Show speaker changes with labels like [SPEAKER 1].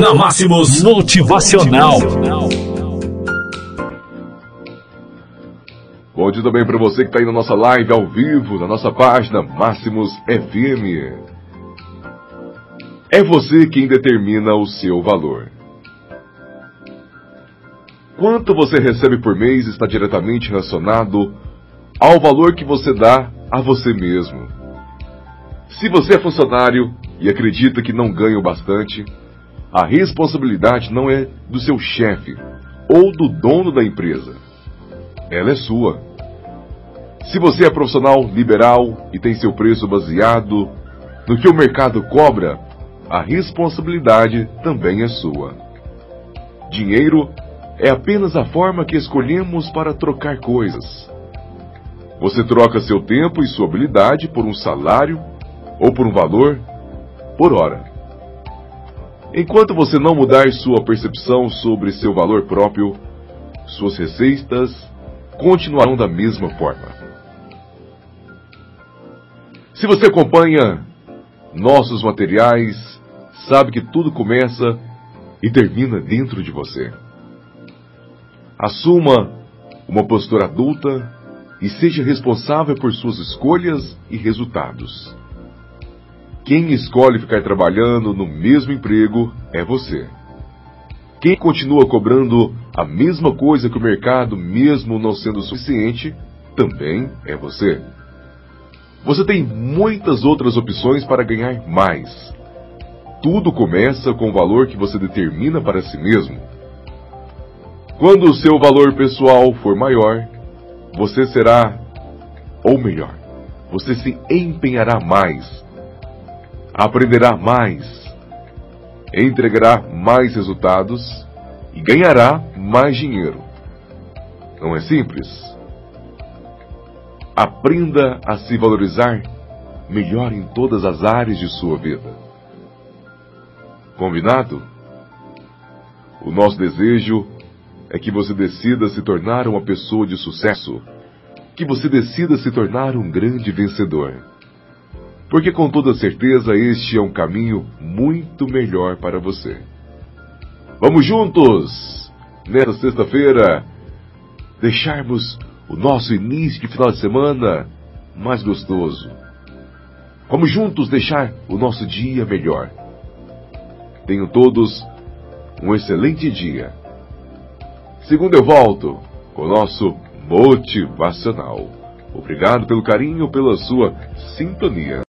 [SPEAKER 1] Na Máximos Motivacional.
[SPEAKER 2] Bom dia também para você que está aí na nossa live ao vivo, na nossa página Máximos FM. É você quem determina o seu valor. Quanto você recebe por mês está diretamente relacionado ao valor que você dá a você mesmo. Se você é funcionário e acredita que não ganha o bastante, a responsabilidade não é do seu chefe ou do dono da empresa. Ela é sua. Se você é profissional liberal e tem seu preço baseado no que o mercado cobra, a responsabilidade também é sua. Dinheiro é apenas a forma que escolhemos para trocar coisas. Você troca seu tempo e sua habilidade por um salário ou por um valor por hora. Enquanto você não mudar sua percepção sobre seu valor próprio, suas receitas continuarão da mesma forma. Se você acompanha nossos materiais, sabe que tudo começa e termina dentro de você. Assuma uma postura adulta e seja responsável por suas escolhas e resultados. Quem escolhe ficar trabalhando no mesmo emprego é você. Quem continua cobrando a mesma coisa que o mercado, mesmo não sendo suficiente, também é você. Você tem muitas outras opções para ganhar mais. Tudo começa com o valor que você determina para si mesmo. Quando o seu valor pessoal for maior, você será, ou melhor, você se empenhará mais, aprenderá mais, entregará mais resultados e ganhará mais dinheiro. Não é simples? Aprenda a se valorizar melhor em todas as áreas de sua vida. Combinado? O nosso desejo é que você decida se tornar uma pessoa de sucesso, que você decida se tornar um grande vencedor. Porque com toda certeza este é um caminho muito melhor para você. Vamos juntos, nesta sexta-feira, deixarmos o nosso início de final de semana mais gostoso. Vamos juntos deixar o nosso dia melhor. Tenham todos um excelente dia. Segundo eu volto com o nosso motivacional. Obrigado pelo carinho, pela sua sintonia.